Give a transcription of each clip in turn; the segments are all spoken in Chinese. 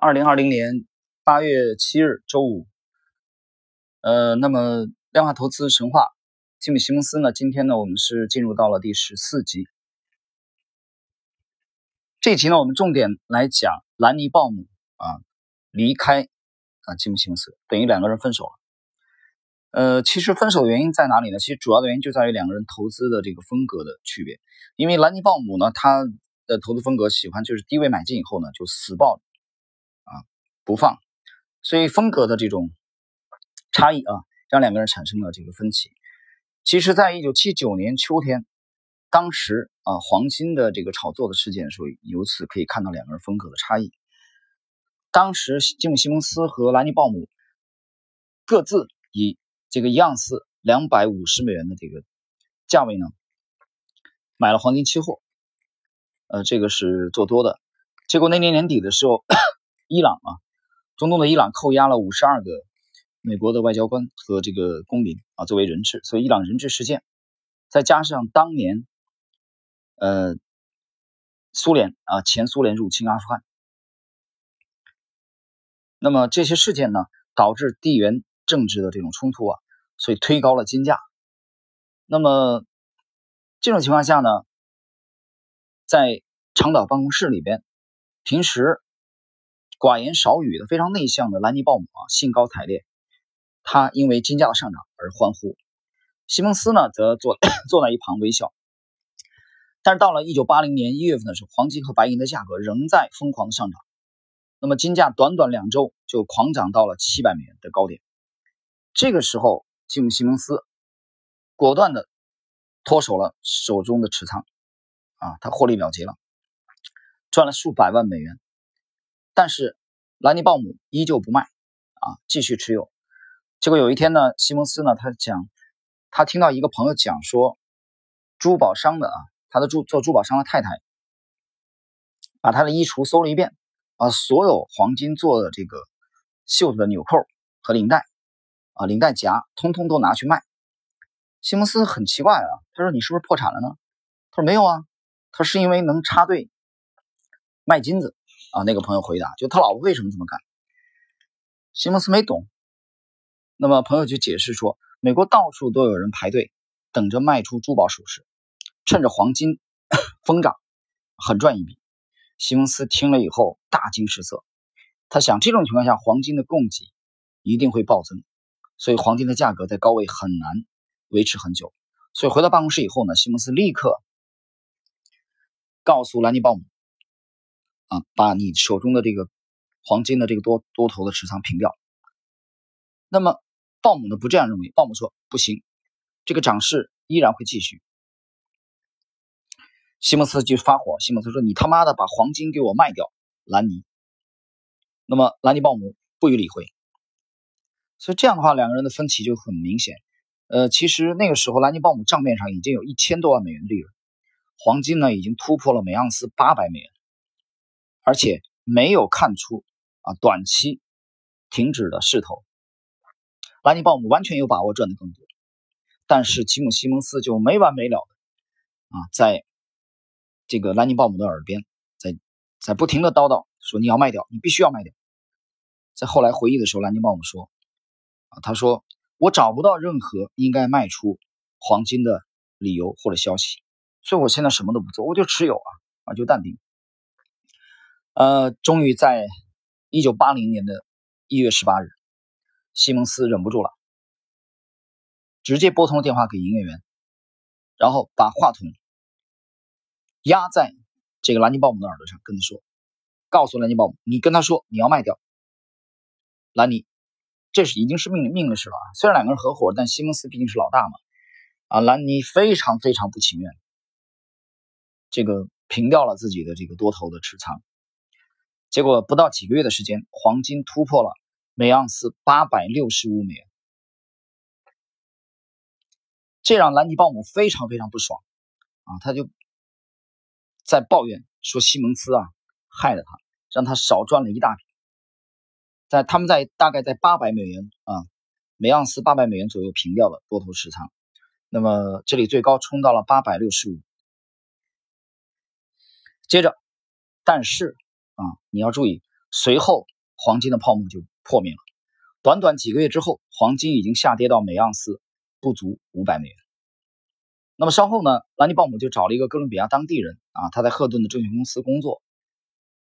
二零二零年八月七日周五，呃，那么量化投资神话，吉姆·西蒙斯呢？今天呢，我们是进入到了第十四集。这一集呢，我们重点来讲兰尼·鲍姆啊离开啊吉姆·西蒙斯，等于两个人分手了。呃，其实分手原因在哪里呢？其实主要的原因就在于两个人投资的这个风格的区别。因为兰尼·鲍姆呢，他的投资风格喜欢就是低位买进以后呢，就死抱。不放，所以风格的这种差异啊，让两个人产生了这个分歧。其实，在一九七九年秋天，当时啊，黄金的这个炒作的事件的时候，由此可以看到两个人风格的差异。当时，吉姆·西蒙斯和兰尼·鲍姆各自以这个一盎司两百五十美元的这个价位呢，买了黄金期货，呃，这个是做多的。结果那年年底的时候，伊朗啊。中东的伊朗扣押了五十二个美国的外交官和这个公民啊，作为人质。所以伊朗人质事件，再加上当年，呃，苏联啊，前苏联入侵阿富汗，那么这些事件呢，导致地缘政治的这种冲突啊，所以推高了金价。那么这种情况下呢，在长岛办公室里边，平时。寡言少语的、非常内向的兰尼·鲍姆啊，兴高采烈。他因为金价的上涨而欢呼。西蒙斯呢，则坐 坐在一旁微笑。但是到了1980年1月份的时候，黄金和白银的价格仍在疯狂上涨。那么金价短短两周就狂涨到了700美元的高点。这个时候，吉姆·西蒙斯果断的脱手了手中的持仓，啊，他获利了结了，赚了数百万美元。但是兰尼·鲍姆依旧不卖，啊，继续持有。结果有一天呢，西蒙斯呢，他讲，他听到一个朋友讲说，珠宝商的啊，他的珠做珠宝商的太太，把他的衣橱搜了一遍，把所有黄金做的这个袖子的纽扣和领带，啊，领带夹，通通都拿去卖。西蒙斯很奇怪啊，他说：“你是不是破产了呢？”他说：“没有啊，他是因为能插队卖金子。”啊，那个朋友回答，就他老婆为什么这么干？西蒙斯没懂。那么朋友就解释说，美国到处都有人排队等着卖出珠宝首饰，趁着黄金 疯涨，狠赚一笔。西蒙斯听了以后大惊失色，他想这种情况下黄金的供给一定会暴增，所以黄金的价格在高位很难维持很久。所以回到办公室以后呢，西蒙斯立刻告诉兰尼鲍姆。啊，把你手中的这个黄金的这个多多头的持仓平掉。那么鲍姆呢不这样认为，鲍姆说不行，这个涨势依然会继续。西蒙斯就发火，西蒙斯说：“你他妈的把黄金给我卖掉，兰尼。”那么兰尼鲍姆不予理会。所以这样的话，两个人的分歧就很明显。呃，其实那个时候兰尼鲍姆账面上已经有一千多万美元利润，黄金呢已经突破了每盎司八百美元。而且没有看出啊短期停止的势头，兰尼鲍姆完全有把握赚的更多，但是吉姆西蒙斯就没完没了的啊，在这个兰尼鲍姆的耳边，在在不停的叨叨说你要卖掉，你必须要卖掉。在后来回忆的时候，兰尼鲍姆说啊，他说我找不到任何应该卖出黄金的理由或者消息，所以我现在什么都不做，我就持有啊啊就淡定。呃，终于在一九八零年的一月十八日，西蒙斯忍不住了，直接拨通了电话给营业员，然后把话筒压在这个兰尼鲍姆的耳朵上，跟他说：“告诉兰尼鲍姆，你跟他说你要卖掉。”兰尼，这是已经是命令命令的事了啊！虽然两个人合伙，但西蒙斯毕竟是老大嘛。啊，兰尼非常非常不情愿，这个平掉了自己的这个多头的持仓。结果不到几个月的时间，黄金突破了每盎司八百六十五美元，这让兰尼鲍姆非常非常不爽啊！他就在抱怨说西蒙斯啊害了他，让他少赚了一大笔。在他们在大概在八百美元啊每盎司八百美元左右平掉了多头持仓，那么这里最高冲到了八百六十五。接着，但是。啊，你要注意，随后黄金的泡沫就破灭了。短短几个月之后，黄金已经下跌到每盎司不足五百美元。那么稍后呢，兰尼鲍姆就找了一个哥伦比亚当地人啊，他在赫顿的证券公司工作。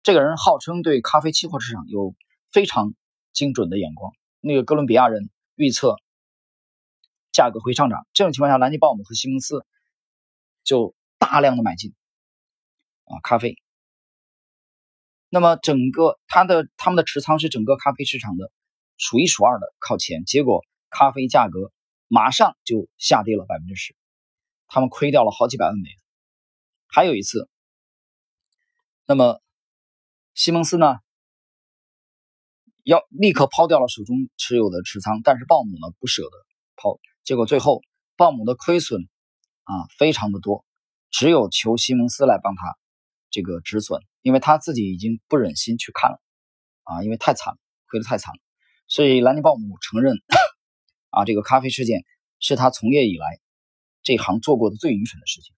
这个人号称对咖啡期货市场有非常精准的眼光。那个哥伦比亚人预测价格会上涨，这种情况下，兰尼鲍姆和西蒙斯就大量的买进啊咖啡。那么整个他的他们的持仓是整个咖啡市场的。数一数二的靠前，结果咖啡价格马上就下跌了百分之十，他们亏掉了好几百万美元。还有一次，那么西蒙斯呢要立刻抛掉了手中持有的持仓，但是鲍姆呢不舍得抛，结果最后鲍姆的亏损啊非常的多，只有求西蒙斯来帮他这个止损，因为他自己已经不忍心去看了啊，因为太惨了，亏得太惨了。所以兰尼鲍姆承认，啊，这个咖啡事件是他从业以来这行做过的最愚蠢的事情。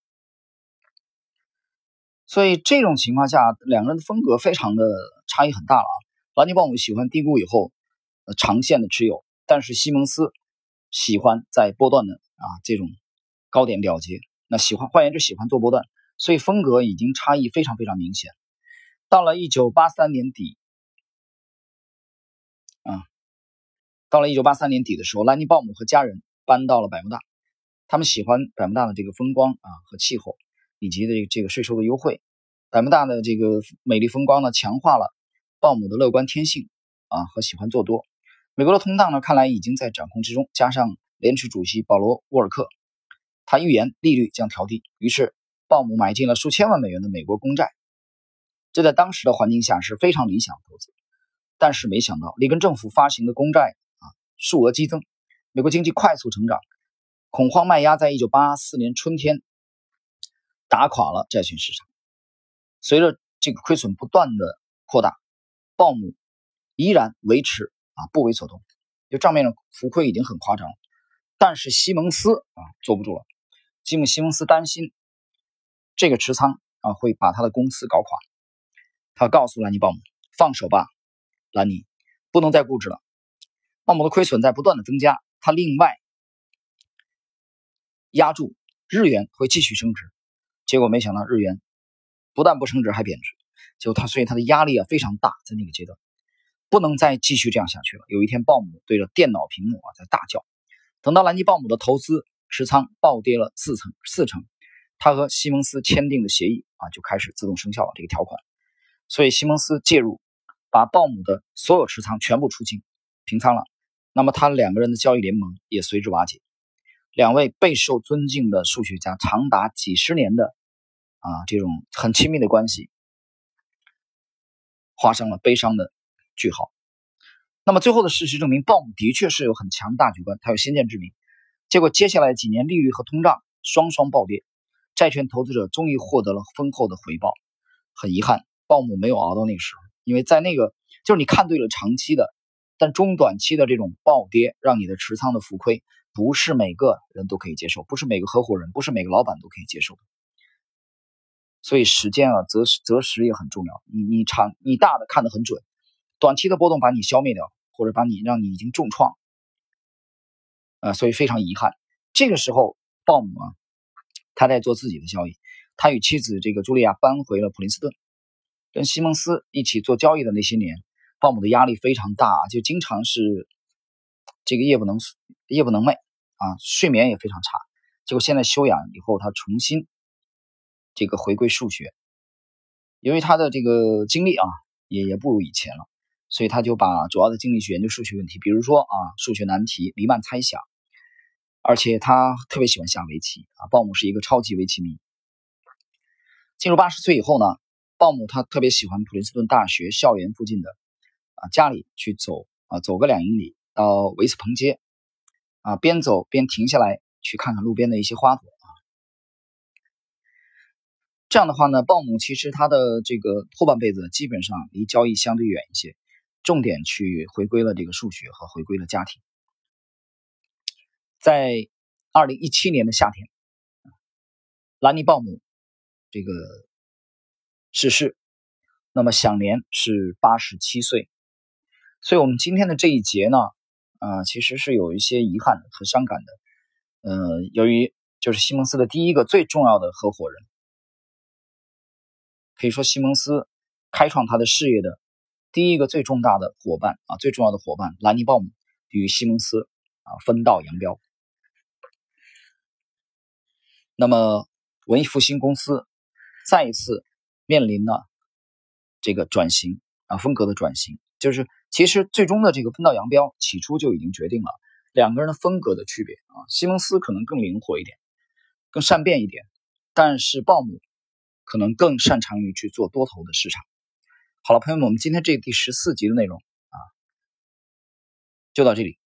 所以这种情况下，两个人的风格非常的差异很大了啊。兰尼鲍姆喜欢低估以后呃长线的持有，但是西蒙斯喜欢在波段的啊这种高点了结。那喜欢换言之，喜欢做波段，所以风格已经差异非常非常明显。到了一九八三年底，啊。到了一九八三年底的时候，兰尼鲍姆和家人搬到了百慕大。他们喜欢百慕大的这个风光啊和气候，以及的这个税收的优惠。百慕大的这个美丽风光呢，强化了鲍姆的乐观天性啊和喜欢做多。美国的通胀呢，看来已经在掌控之中。加上联储主席保罗·沃尔克，他预言利率将调低，于是鲍姆买进了数千万美元的美国公债。这在当时的环境下是非常理想的投资。但是没想到，里根政府发行的公债啊。数额激增，美国经济快速成长，恐慌卖压在一九八四年春天打垮了债券市场。随着这个亏损不断的扩大，鲍姆依然维持啊不为所动，就账面上浮亏已经很夸张了。但是西蒙斯啊坐不住了，吉姆西蒙斯担心这个持仓啊会把他的公司搞垮，他告诉兰尼鲍姆：“放手吧，兰尼，不能再固执了。”鲍姆的亏损在不断的增加，他另外压住日元会继续升值，结果没想到日元不但不升值还贬值，就他所以他的压力啊非常大，在那个阶段不能再继续这样下去了。有一天，鲍姆对着电脑屏幕啊在大叫。等到兰尼鲍姆的投资持仓暴跌了四成四成，他和西蒙斯签订的协议啊就开始自动生效了这个条款，所以西蒙斯介入，把鲍姆的所有持仓全部出清平仓了。那么，他两个人的交易联盟也随之瓦解。两位备受尊敬的数学家，长达几十年的啊这种很亲密的关系，画上了悲伤的句号。那么，最后的事实证明，鲍姆的确是有很强大局观，他有先见之明。结果，接下来几年利率和通胀双双暴跌，债券投资者终于获得了丰厚的回报。很遗憾，鲍姆没有熬到那个时候，因为在那个就是你看对了长期的。但中短期的这种暴跌，让你的持仓的浮亏，不是每个人都可以接受，不是每个合伙人，不是每个老板都可以接受的。所以时间啊，择时择时也很重要。你你长你大的看得很准，短期的波动把你消灭掉，或者把你让你已经重创，啊，所以非常遗憾。这个时候，鲍姆啊，他在做自己的交易，他与妻子这个茱莉亚搬回了普林斯顿，跟西蒙斯一起做交易的那些年。鲍姆的压力非常大，就经常是这个夜不能夜不能寐啊，睡眠也非常差。结果现在休养以后，他重新这个回归数学，由于他的这个精力啊也也不如以前了，所以他就把主要的精力去研究数学问题，比如说啊数学难题、黎曼猜想，而且他特别喜欢下围棋啊。鲍姆是一个超级围棋迷。进入八十岁以后呢，鲍姆他特别喜欢普林斯顿大学校园附近的。啊，家里去走啊，走个两英里到维斯彭街，啊，边走边停下来去看看路边的一些花朵啊。这样的话呢，鲍姆其实他的这个后半辈子基本上离交易相对远一些，重点去回归了这个数学和回归了家庭。在二零一七年的夏天，兰尼鲍姆这个逝世。那么享年是八十七岁。所以，我们今天的这一节呢，啊，其实是有一些遗憾和伤感的。呃，由于就是西蒙斯的第一个最重要的合伙人，可以说西蒙斯开创他的事业的第一个最重大的伙伴啊，最重要的伙伴兰尼鲍姆与西蒙斯啊分道扬镳。那么，文艺复兴公司再一次面临了这个转型啊，风格的转型，就是其实最终的这个分道扬镳，起初就已经决定了两个人的风格的区别啊。西蒙斯可能更灵活一点，更善变一点，但是鲍姆可能更擅长于去做多头的市场。好了，朋友们，我们今天这第十四集的内容啊，就到这里。